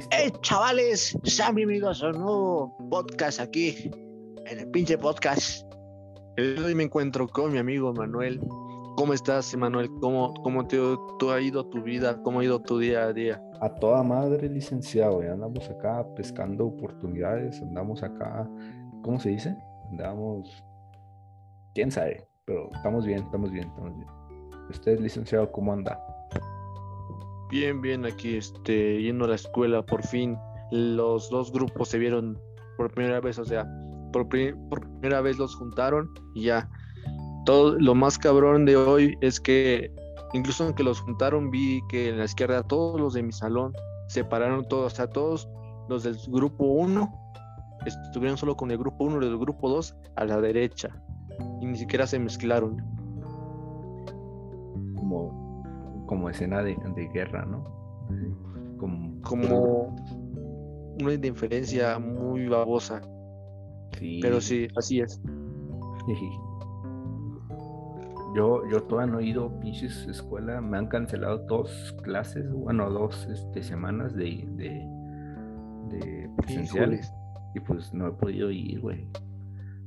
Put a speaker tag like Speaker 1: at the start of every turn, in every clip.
Speaker 1: Listo.
Speaker 2: ¡Hey, chavales! Sean bienvenidos a un nuevo podcast aquí, en el pinche podcast. Hoy me encuentro con mi amigo Manuel. ¿Cómo estás, Manuel? ¿Cómo, cómo te, tú ha ido tu vida? ¿Cómo ha ido tu día a día?
Speaker 1: A toda madre, licenciado. Ya andamos acá pescando oportunidades. Andamos acá, ¿cómo se dice? Andamos, quién sabe, pero estamos bien, estamos bien, estamos bien. Usted, licenciado, ¿cómo anda?
Speaker 2: Bien, bien, aquí este, yendo a la escuela, por fin los dos grupos se vieron por primera vez, o sea, por, pri- por primera vez los juntaron y ya. Todo lo más cabrón de hoy es que incluso aunque los juntaron vi que en la izquierda todos los de mi salón se pararon todos, o sea, todos los del grupo 1 estuvieron solo con el grupo 1 y el grupo 2 a la derecha y ni siquiera se mezclaron.
Speaker 1: Como, escena de, de guerra, ¿no? Como,
Speaker 2: Como una indiferencia muy babosa,
Speaker 1: Sí.
Speaker 2: pero sí, así es.
Speaker 1: Yo, yo todavía no he ido pinches escuela, me han cancelado dos clases, bueno, dos este, semanas de, de, de presencial
Speaker 2: Híjoles.
Speaker 1: y pues no he podido ir, güey.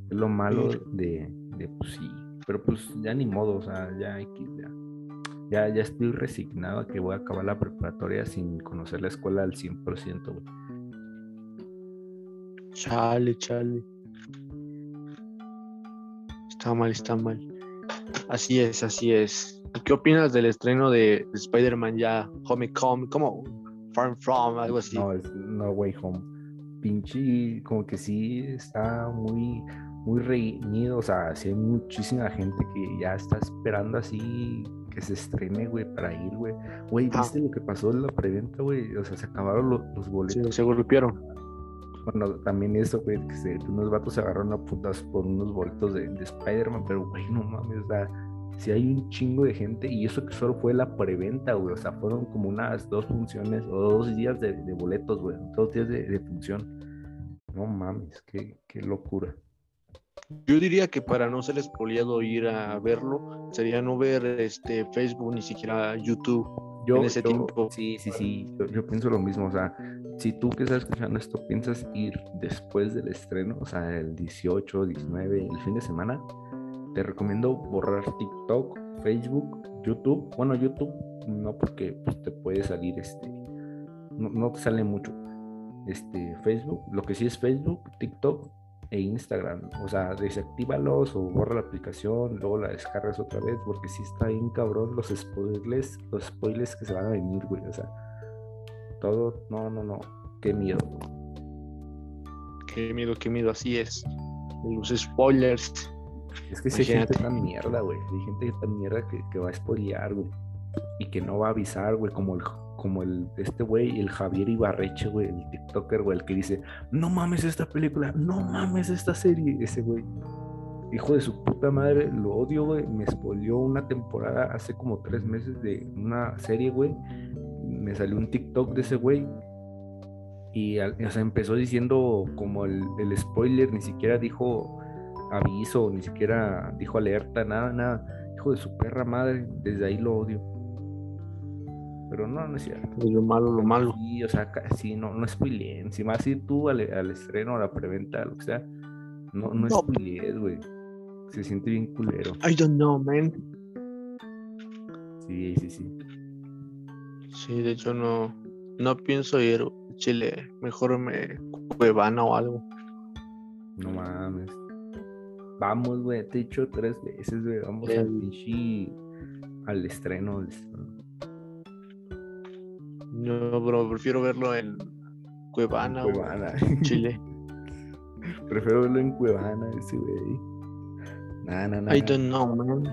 Speaker 1: Es lo malo
Speaker 2: Sí.
Speaker 1: de, de, pues sí, pero pues ya ni modo, o sea, ya hay que, ya, ya, ya estoy resignado a que voy a acabar la preparatoria sin conocer la escuela al 100%, güey.
Speaker 2: Chale, chale. Está mal, está mal. Así es, así es. ¿Y ¿Qué opinas del estreno de Spider-Man ya Homecoming? ¿Cómo? Farm From, algo así.
Speaker 1: No, es No Way Home. Pinche, como que sí está muy, muy reñido. O sea, sí hay muchísima gente que ya está esperando así que se estrene, güey, para ir, güey. Güey,
Speaker 2: Ah.
Speaker 1: ¿viste lo que pasó en la preventa, güey? O sea, se acabaron lo- los
Speaker 2: Sí,
Speaker 1: boletos.
Speaker 2: se golpearon.
Speaker 1: Bueno, también eso, güey, que se- unos vatos se agarraron a putas por unos boletos de, de Spider-Man, pero, güey, no mames, o sea, si hay un chingo de gente, y eso que solo fue la preventa, güey, o sea, fueron como unas dos funciones o dos días de, de boletos, güey, dos días de, de función. No mames, qué, qué locura.
Speaker 2: Yo diría que para no ser espoliado ir a verlo, sería no ver este Facebook ni siquiera YouTube.
Speaker 1: Yo,
Speaker 2: En ese
Speaker 1: yo-
Speaker 2: tiempo.
Speaker 1: Sí, sí, sí, yo, yo pienso lo mismo, o sea, si tú que estás escuchando esto piensas ir después del estreno, o sea, el 18, 19, el fin de semana, te recomiendo borrar TikTok, Facebook, YouTube. Bueno, YouTube no porque pues, te puede salir este, no, no te sale mucho. Este, Facebook, lo que sí es Facebook, TikTok e Instagram. O sea, desactívalos o borra la aplicación, luego la descargas otra vez, porque sí está bien cabrón los spoilers, los spoilers que se van a venir, güey. O sea, todo, no, no, no, qué miedo.
Speaker 2: Qué miedo, qué miedo, así es. Los spoilers.
Speaker 1: Es que si hay gente tan mierda, güey. Hay gente tan mierda que, que va a spoilear, güey. Y que no va a avisar, güey. Como el, como el, este güey, el Javier Ibarreche, güey, el TikToker, güey, el que dice, no mames esta película, no mames esta serie. Ese güey, hijo de su puta madre, lo odio, güey. Me spoileó una temporada hace como tres meses de una serie, güey. Me salió un TikTok de ese güey. Y o sea, empezó diciendo como el, el spoiler, ni siquiera dijo aviso, ni siquiera dijo alerta, nada, nada. Hijo de su perra madre, desde ahí lo odio. Pero no, no es cierto.
Speaker 2: Lo malo, lo malo.
Speaker 1: Sí, o sea, sí, no, no spoileen. Si vas a ir tú al, al estreno, a la preventa, lo que sea, no, no
Speaker 2: No.
Speaker 1: spoilees, güey. Se siente bien culero.
Speaker 2: I don't know, man.
Speaker 1: Sí, sí, sí.
Speaker 2: Sí, de hecho no, no pienso ir a Chile. Mejor me cuevana o algo.
Speaker 1: No mames. Vamos, güey, te he dicho tres veces, güey. Vamos al pinche. Al estreno. al estreno.
Speaker 2: No, bro, prefiero verlo en Cuevana, o
Speaker 1: Cuevana.
Speaker 2: Chile.
Speaker 1: Prefiero verlo en Cuevana, ese güey. Nah, nah, nah.
Speaker 2: I don't know, man.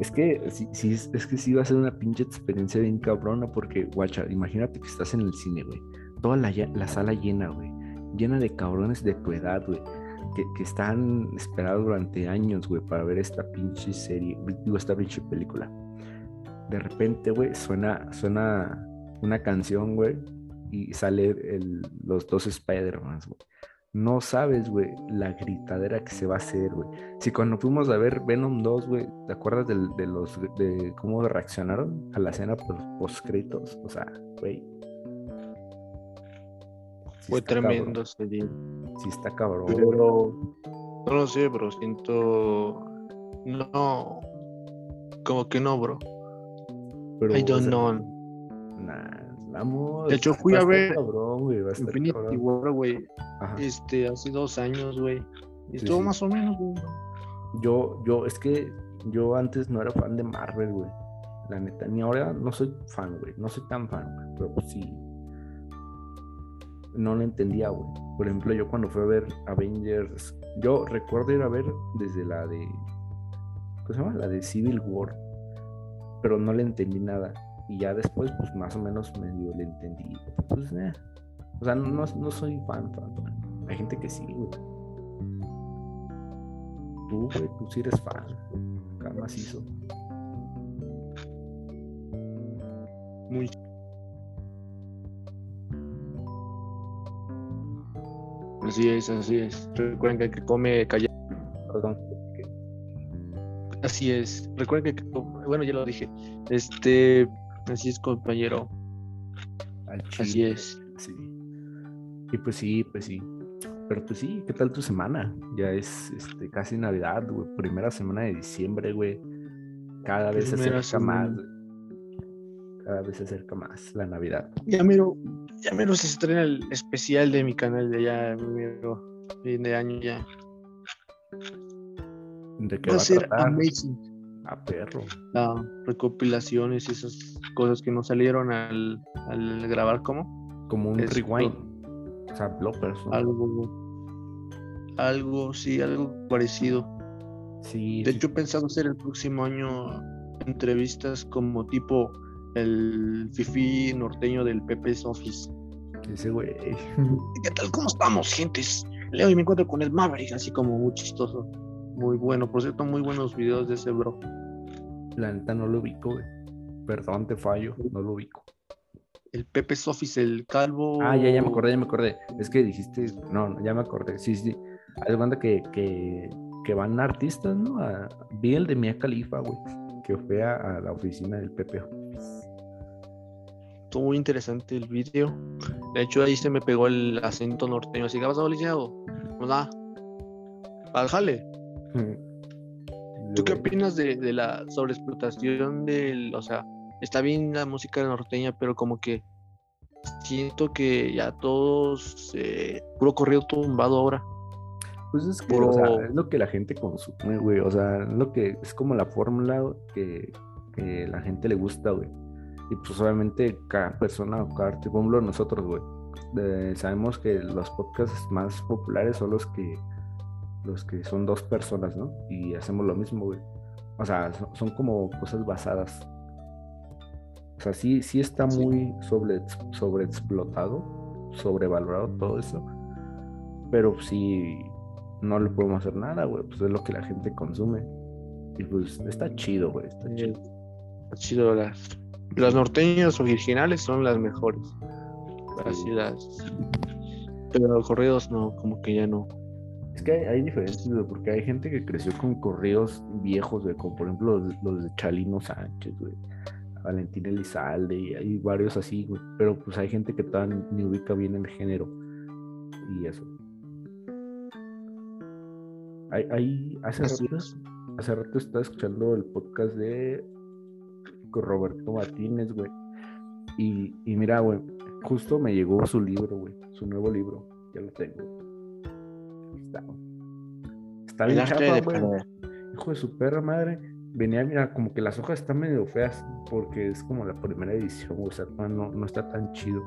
Speaker 1: Es que sí, sí, es, que sí va a ser una pinche experiencia bien cabrona porque, guacha, imagínate que estás en el cine, güey. Toda la, la sala llena, güey. Llena de cabrones de tu edad, güey. Que, que están esperados durante años, güey, para ver esta pinche serie, digo, esta pinche película. De repente, güey, suena, suena una canción, güey, y sale el- los dos Spider-Man, güey. No sabes, güey, la gritadera que se va a hacer, güey. Si cuando fuimos a ver Venom 2, güey, ¿te acuerdas de, los de cómo reaccionaron a la escena post créditos? O sea, güey.
Speaker 2: Fue tremendo ese día.
Speaker 1: Sí está cabrón.
Speaker 2: Pero no lo sé, bro. Siento. No. Como que no, bro.
Speaker 1: Pero,
Speaker 2: I
Speaker 1: o
Speaker 2: don't
Speaker 1: sea,
Speaker 2: know.
Speaker 1: Nah, vamos.
Speaker 2: De hecho, fui a ver
Speaker 1: cabrón, güey, a
Speaker 2: Infinity
Speaker 1: cabrón.
Speaker 2: War, güey. Este, hace dos años, güey. Y
Speaker 1: Sí,
Speaker 2: estuvo
Speaker 1: sí.
Speaker 2: más o menos, güey.
Speaker 1: Yo, yo, es que yo antes no era fan de Marvel, güey. La neta, ni ahora no soy fan, güey. No soy tan fan, güey. Pero pues sí. No lo entendía, güey. Por ejemplo, yo cuando fui a ver Avengers, yo recuerdo ir a ver desde la de. ¿Cómo se llama? La de Civil War. Pero no le entendí nada. Y ya después, pues más o menos medio le entendí. Pues, eh. O sea, no, no soy fan, fan, fan. Hay gente que sí, güey. Tú, güey, tú sí eres fan. Acá macizo.
Speaker 2: Muy. Así es, así es. Recuerden que el que come callado.
Speaker 1: Perdón.
Speaker 2: Así es. Recuerden que, bueno, ya lo dije. Este, así es, compañero.
Speaker 1: Al
Speaker 2: Así es.
Speaker 1: Sí. Y pues sí, pues sí. Pero pues sí, ¿qué tal tu semana? Ya es este, casi Navidad, güey. Primera semana de diciembre, güey. Cada vez se acerca más.
Speaker 2: semana.
Speaker 1: güey. Cada vez se acerca más la Navidad.
Speaker 2: Ya mero, ya mero se estrena el especial de mi canal de ya, mero, fin de año ya.
Speaker 1: ¿De qué
Speaker 2: Va
Speaker 1: va
Speaker 2: a
Speaker 1: a
Speaker 2: ser
Speaker 1: tratar?
Speaker 2: amazing.
Speaker 1: A perro.
Speaker 2: La recopilaciones y esas cosas que no salieron al, al grabar, ¿cómo?
Speaker 1: Como un rewind. O sea, bloopers. ¿no?
Speaker 2: Algo, algo, sí, algo parecido.
Speaker 1: Sí,
Speaker 2: De
Speaker 1: sí,
Speaker 2: hecho, he pensado hacer el próximo año entrevistas como tipo el fifi norteño del Pepe's Office.
Speaker 1: ese güey.
Speaker 2: ¿Qué tal? ¿Cómo estamos, gentes? Leo y me encuentro con el Maverick, así como muy chistoso. Muy bueno, por cierto, muy buenos videos de ese bro.
Speaker 1: La neta no lo ubico, güey. Perdón, te fallo, no lo ubico.
Speaker 2: El Pepe's Office, el calvo.
Speaker 1: Ah, ya, ya me acordé, ya me acordé. Es que dijiste, no, no, ya me acordé. Sí, sí. Haz de cuenta que, que, que van artistas, ¿no? A, vi el de Mia Khalifa, güey, que fue a, a la oficina del Pepe.
Speaker 2: Estuvo muy interesante el video. De hecho, ahí se me pegó el acento norteño. Así que vas a licenciado. Pues nada. Al jale. ¿Tú qué opinas de, de la sobreexplotación del, o sea, está bien la música norteña, pero como que siento que ya todos, eh, puro corrido tumbado ahora.
Speaker 1: Pues es que,
Speaker 2: Puro-
Speaker 1: o sea, es lo que la gente consume, güey. O sea, es lo que es como la fórmula que, que la gente le gusta, güey. Y pues obviamente cada persona o cada artista, por ejemplo, nosotros, güey, eh, sabemos que los podcasts más populares son los que los que son dos personas, ¿no? Y hacemos lo mismo, güey. O sea, son, son como cosas basadas. O sea, sí, sí está
Speaker 2: Sí.
Speaker 1: muy sobre, sobreexplotado, sobrevalorado todo eso. Pero sí, no le podemos hacer nada, güey. Pues es lo que la gente consume. Y pues está chido, güey. Está chido.
Speaker 2: Está chido, las, las norteñas originales son las mejores. Así las. Pero los corridos no, como que ya no.
Speaker 1: Es que hay, hay diferencias, güey, porque hay gente que creció con corridos viejos, güey, como por ejemplo los, de- los de Chalino Sánchez, güey, Valentín Elizalde, y hay varios así, güey. Pero pues hay gente que todavía ni ubica bien el género. Y eso. Hay, hay, hace rato, hace rato estaba escuchando el podcast de Roberto Martínez, güey. Y, y mira, güey, justo me llegó su libro, güey, su nuevo libro. Ya lo tengo. Está, bien
Speaker 2: de
Speaker 1: güey. Hijo de su perra madre. Venía, mira, como que las hojas están medio feas porque es como la primera edición, o sea, no, no, está tan chido.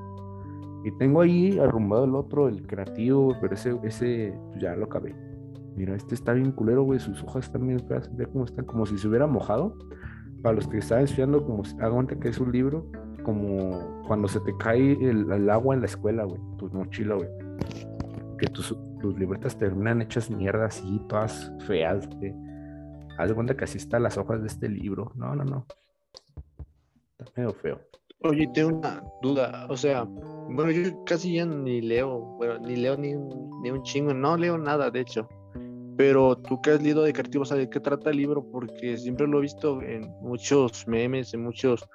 Speaker 1: Y tengo ahí arrumbado el otro, el creativo, pero ese, ese pues, ya lo acabé. Mira, este está bien culero, güey, sus hojas están bien feas, ve cómo están, como si se hubiera mojado. Para los que están estudiando, como cuenta que es un libro, como cuando se te cae el, el agua en la escuela, güey, tu mochila, güey. Que tus, tus libretas terminan hechas mierda así, todas feas. Haz de cuenta que así están las hojas de este libro. No, no, no. Está medio feo.
Speaker 2: Oye, tengo una duda. O sea, bueno, yo casi ya ni leo. Bueno, ni leo ni un, ni un chingo. No leo nada, de hecho. Pero tú que has leído de creativo, ¿de qué trata el libro? Porque siempre lo he visto en muchos memes, en muchos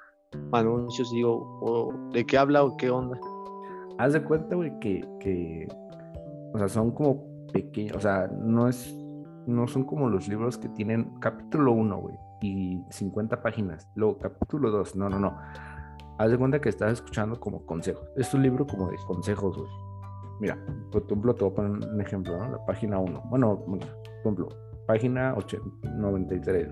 Speaker 2: anuncios, digo, ¿de qué habla o qué onda?
Speaker 1: haz de cuenta, güey, que, que, o sea, son como pequeños, o sea, no es, no son como los libros que tienen capítulo 1, güey, y 50 páginas, luego capítulo 2, no, no, no. Haz de cuenta que estás escuchando como consejos. Es un libro como de consejos, güey. Mira, por ejemplo, te voy a poner un ejemplo, ¿no? La página 1. Bueno, por ejemplo, página 93.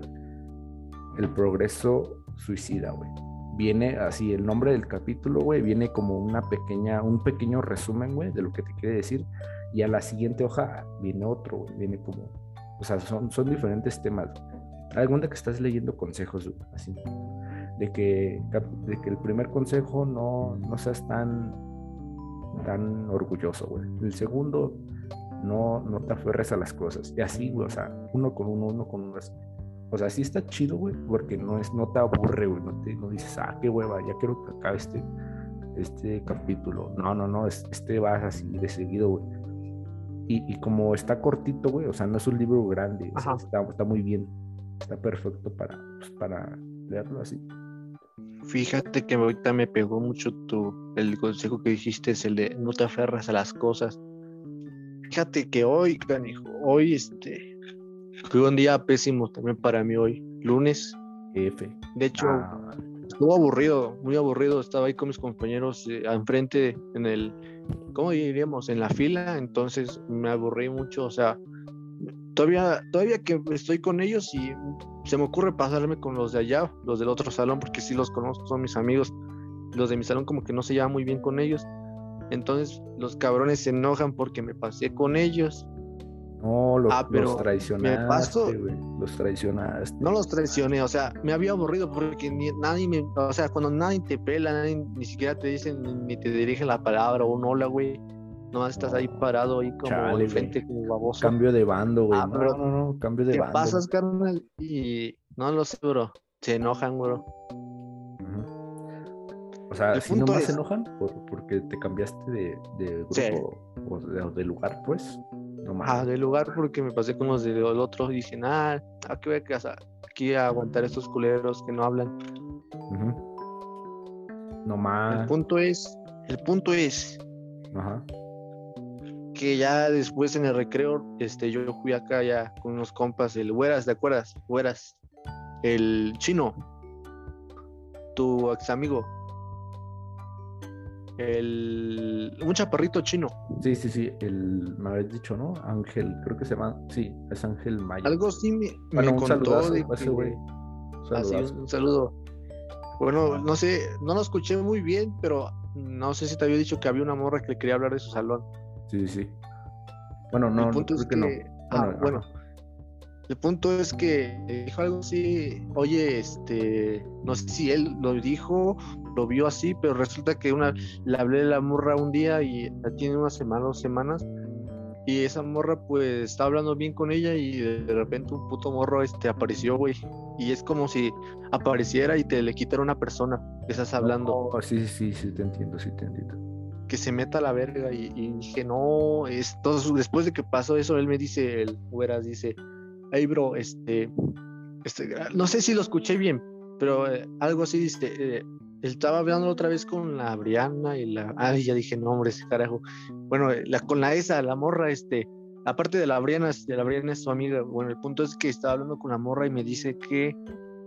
Speaker 1: El progreso suicida, güey. Viene así, el nombre del capítulo, güey, viene como una pequeña, un pequeño resumen, güey, de lo que te quiere decir. Y a la siguiente hoja viene otro, viene como, o sea, son, son diferentes temas. Cuenta que estás leyendo consejos, así. De que, de que el primer consejo no, no seas tan tan orgulloso, güey. El segundo, no, no te aferres a las cosas. Y así, güey, o sea, uno con uno, uno con uno. O sea, sí está chido, güey, porque no, es, no te aburre, güey, no, te, no dices, ah, qué hueva, ya quiero que acabe este, este capítulo. No, no, no, este va así de seguido, güey. Y, y, como está cortito, güey, o sea, no es un libro grande, o sea, está, está, muy bien, está perfecto para, pues, para leerlo así.
Speaker 2: Fíjate que ahorita me pegó mucho tu, el consejo que dijiste, es el de no te aferras a las cosas. Fíjate que hoy, canijo, hoy este, fue un día pésimo también para mí hoy, lunes.
Speaker 1: F.
Speaker 2: De hecho, ah. Estuvo aburrido, muy aburrido. Estaba ahí con mis compañeros eh, enfrente en el, ¿cómo diríamos? En la fila. Entonces me aburrí mucho. O sea, todavía, todavía que estoy con ellos y se me ocurre pasarme con los de allá, los del otro salón, porque sí los conozco, son mis amigos. Los de mi salón como que no se lleva muy bien con ellos. Entonces los cabrones se enojan porque me pasé con ellos.
Speaker 1: No, los, ah, los traicionaste, Los traicionaste.
Speaker 2: No los traicioné, o sea, me había aburrido porque nadie me, o sea, cuando nadie te pela, nadie ni siquiera te dicen ni te dirige la palabra o un hola, güey Nomás estás ahí parado ahí como Chale, frente como baboso.
Speaker 1: Cambio de bando, güey. Ah, no, no, no, cambio de bando.
Speaker 2: ¿Qué pasas, carnal? Y no lo sé, bro. Se enojan, bro.
Speaker 1: O sea, si nomás se enojan por, porque te cambiaste de, de grupo o de, lugar, pues.
Speaker 2: Nomás. Ah, de lugar porque me pasé con los del otro y dicen, ah, aquí voy a casa, aquí a aguantar estos culeros que no hablan.
Speaker 1: No más.
Speaker 2: El punto es, el punto es Ajá que ya después en el recreo, este, yo fui acá ya con unos compas, el Güeras, ¿te acuerdas? Güeras, el chino, tu ex amigo, el un chaparrito chino.
Speaker 1: Sí, sí, sí, el me habías dicho, ¿no? Ángel, creo que se llama, sí, es Ángel Maya.
Speaker 2: Algo sí me, bueno, un contó de güey. Así, ah, un saludo. Bueno, no sé, no lo escuché muy bien, pero no sé si te había dicho que había una morra que le quería hablar de su salón.
Speaker 1: Sí, sí. Bueno, no, el punto es que, no.
Speaker 2: Ah, bueno, el punto es que dijo algo así, oye, este, no sé si él lo dijo, lo vio así, pero resulta que una, le hablé de la morra un día y tiene una semana, dos semanas, y esa morra pues está hablando bien con ella y de repente un puto morro este apareció, güey, y es como si apareciera y te le quitara una persona que estás hablando.
Speaker 1: sí, sí, sí, te entiendo, sí, te entiendo
Speaker 2: que se meta a la verga y, dije, no, esto, después de que pasó eso, él me dice, el Hueras dice, hey bro, este, este, no sé si lo escuché bien, pero eh, algo así dice, eh, estaba hablando otra vez con la Briana y la, ay, ya dije nombres, carajo, bueno, la, con la esa, la morra, este, aparte de la Briana, de la Briana es su amiga, bueno, el punto es que estaba hablando con la morra y me dice que,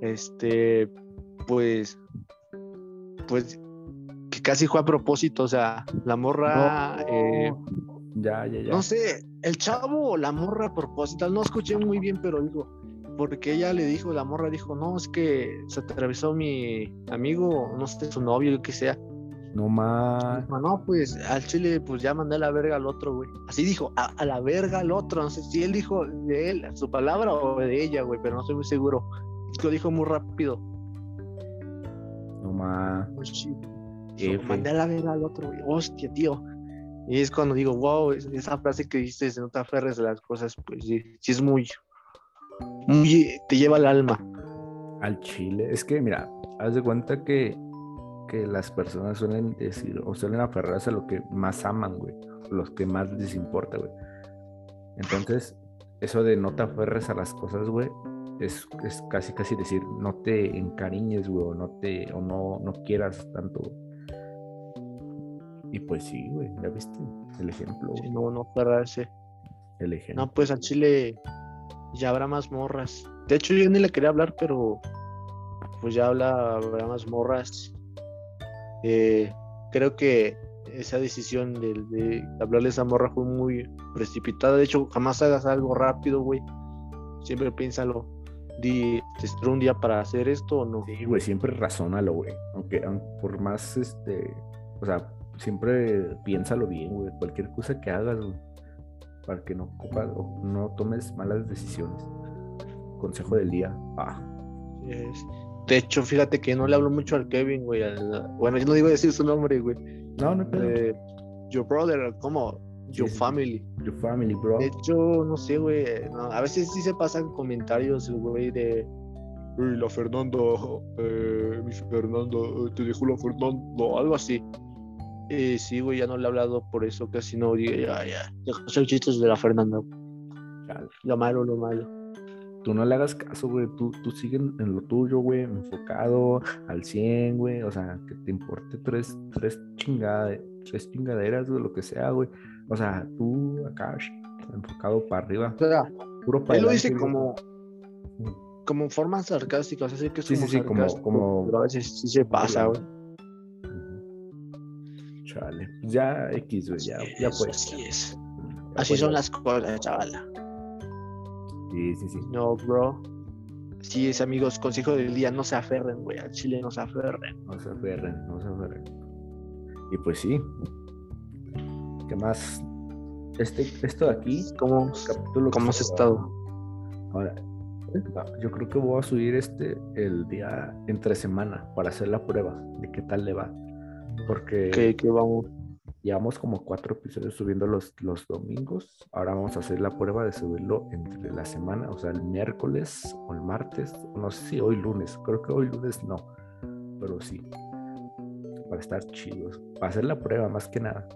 Speaker 2: este, pues, pues que casi fue a propósito, o sea, la morra... Eh,
Speaker 1: ya, ya, ya.
Speaker 2: No sé, el chavo o la morra a propósito, no escuché muy bien, pero digo, porque ella le dijo, la morra dijo, no, es que se atravesó mi amigo, no sé, su novio, lo que sea.
Speaker 1: No más.
Speaker 2: No, pues al chile, pues ya mandé a la verga al otro, güey. Así dijo, a, la verga al otro. No sé si él dijo de él, su palabra o de ella, güey, pero no estoy muy seguro. Es que lo dijo muy rápido.
Speaker 1: No más.
Speaker 2: mandé a la verga al otro, güey. Hostia, tío. Y es cuando digo, wow, esa frase que dices, no te aferres a las cosas, pues sí, sí es muy, muy, te lleva al alma.
Speaker 1: Al chile. Es que, mira, haz de cuenta que, que las personas suelen decir, o suelen aferrarse a lo que más aman, güey. Los que más les importa, güey. Entonces, eso de no te aferres a las cosas, güey, es, es, casi casi decir, no te encariñes, güey, o no te, o no, no quieras tanto, Y pues sí, güey, ya viste el ejemplo.
Speaker 2: Sí, no, no cerrarse.
Speaker 1: El ejemplo.
Speaker 2: No, pues a Chile ya habrá más morras. De hecho, yo ni le quería hablar, pero pues ya habla, habrá más morras. Eh, creo que esa decisión de, de hablarle a esa morra fue muy precipitada. De hecho, jamás hagas algo rápido, güey. Siempre piénsalo. Di, ¿te un día para hacer esto o no?
Speaker 1: Sí, güey, siempre razónalo, güey. Aunque, aun- por más, este, o sea, siempre piénsalo bien, güey. Cualquier cosa que hagas, güey, para que no ocupas o no tomes malas decisiones. Consejo del día. Ah,
Speaker 2: Es- De hecho, fíjate que no le hablo mucho al Kevin, güey. al- Bueno, yo no digo decir su nombre, güey.
Speaker 1: no, no, pero
Speaker 2: Eh, your brother, ¿cómo? Your family.
Speaker 1: your family, bro.
Speaker 2: De hecho, no sé, güey. no, a veces sí se pasan comentarios, güey, de. Uy, la Fernando, eh, mi Fernando, te dejó la Fernando, algo así. Eh, sí, güey, ya no le he hablado por eso, casi no digo, ya, ya. Deja de hacer chistes de la Fernando.
Speaker 1: Chale.
Speaker 2: Lo malo, lo malo.
Speaker 1: Tú no le hagas caso, güey. Tú, tú sigue en en lo tuyo, güey. Enfocado al 100, güey. O sea, que te importe tres, tres, chingade- tres chingaderas, güey, lo que sea, güey. O sea, tú acá, enfocado para arriba.
Speaker 2: O sea,
Speaker 1: Puro para
Speaker 2: él lo dice
Speaker 1: güey.
Speaker 2: como, como forma sarcástica, o sea, sé que es
Speaker 1: Sí,
Speaker 2: como
Speaker 1: sí, sí, como- como-
Speaker 2: pero a veces sí se pasa, güey.
Speaker 1: Chale. Pues Ya X, güey. Ya, ya
Speaker 2: Es-
Speaker 1: fue.
Speaker 2: Así es.
Speaker 1: Ya
Speaker 2: Así
Speaker 1: fue,
Speaker 2: son
Speaker 1: ya.
Speaker 2: las cosas, chavala.
Speaker 1: Sí, sí, sí.
Speaker 2: No, bro. Sí, es amigos, consejo del día, no se aferren, güey, al chile no se aferren.
Speaker 1: No se aferren, no se aferren. Y pues sí. ¿Qué más? Este, esto de aquí,
Speaker 2: ¿Cómo,
Speaker 1: capítulo
Speaker 2: cómo has estado?
Speaker 1: Ahora, yo creo que voy a subir este el día entre semana para hacer la prueba de qué tal le va. Porque
Speaker 2: Que, que vamos.
Speaker 1: llevamos como cuatro episodios subiendo los, los domingos. Ahora vamos a hacer la prueba de subirlo entre la semana, o sea, el miércoles o el martes. No sé si hoy lunes. Creo que hoy lunes no. Pero sí. Para estar chidos. Para hacer la prueba más que nada.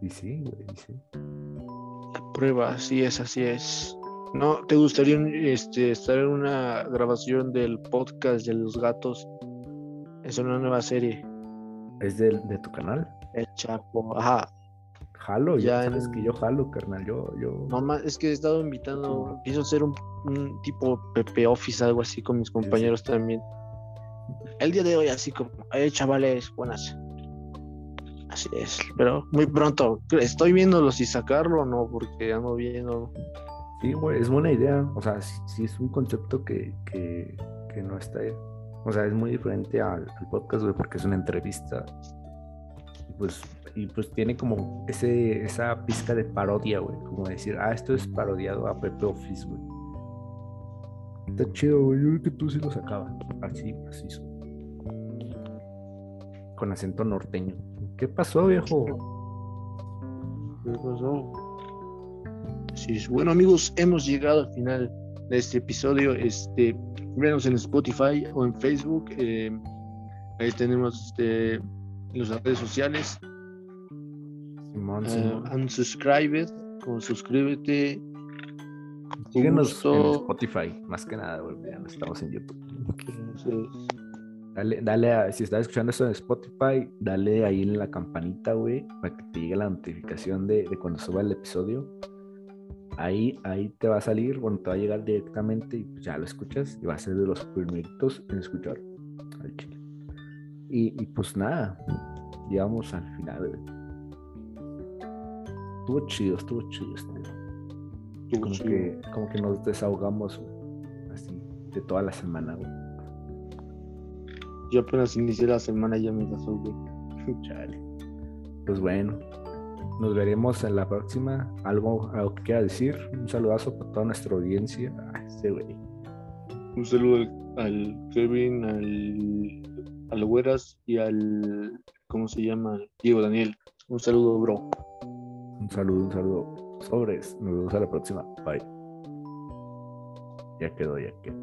Speaker 1: Y sí, güey, y sí.
Speaker 2: La prueba, así es, así es. ¿No te gustaría este, estar en una grabación del podcast de los gatos? Es una nueva serie.
Speaker 1: ¿Es del- de, tu canal?
Speaker 2: El Chapo. Ajá.
Speaker 1: Jalo, ya
Speaker 2: Ya
Speaker 1: sabes
Speaker 2: en-
Speaker 1: que yo jalo, carnal. Yo, yo.
Speaker 2: No más, es que he estado invitando. Pienso hacer un, un tipo PP Office, algo así con mis compañeros también. El día de hoy, así como, eh, chavales, buenas. Así es, pero muy pronto. Estoy viéndolo si sacarlo o no, porque ando viendo.
Speaker 1: Sí, güey, es buena idea. O sea, sí, sí es un concepto que, que, que no está. O sea, es muy diferente al, podcast, güey, porque es una entrevista. Y pues, y pues tiene como ese, esa pizca de parodia, güey. Como decir, ah, esto es parodiado a Pepe Office, güey. Está chido, güey. Yo creo que tú sí lo sacabas. Así, así. Con acento norteño. ¿Qué pasó, viejo?
Speaker 2: ¿Qué pasó? Sí, bueno amigos, hemos llegado al final de este episodio. Este, venos en Spotify o en Facebook. eh, ahí tenemos este, las redes sociales.
Speaker 1: Simón,
Speaker 2: Uh,
Speaker 1: Simón.
Speaker 2: unsubscribed, o suscríbete.
Speaker 1: Síguenos en. Spotify, más que nada, güey. Ya no estamos en YouTube.
Speaker 2: Entonces,
Speaker 1: Dale, dale a, si estás escuchando esto en Spotify, dale ahí en la campanita, güey, para que te llegue la notificación de, de cuando suba el episodio. Ahí, ahí te va a salir, bueno, te va a llegar directamente y pues ya lo escuchas y va a ser de los primeritos en escuchar al chile. Y, y pues nada, llegamos al final. Estuvo chido, estuvo chido este. Como
Speaker 2: chido.
Speaker 1: que, como que nos desahogamos, así, de toda la semana, güey.
Speaker 2: Yo apenas inicié la semana y ya me desahogué.
Speaker 1: Chale. Pues bueno, nos veremos en la próxima. ¿Algo, algo que quiera decir? Un saludazo para toda nuestra audiencia. Ah, ese güey.
Speaker 2: Un saludo al, al Kevin, al, al Güeras y al. ¿Cómo se llama? Diego Daniel. Un saludo, bro.
Speaker 1: Un saludo, un saludo. Sobres. Nos vemos a la próxima. Bye. Ya quedó, ya quedó.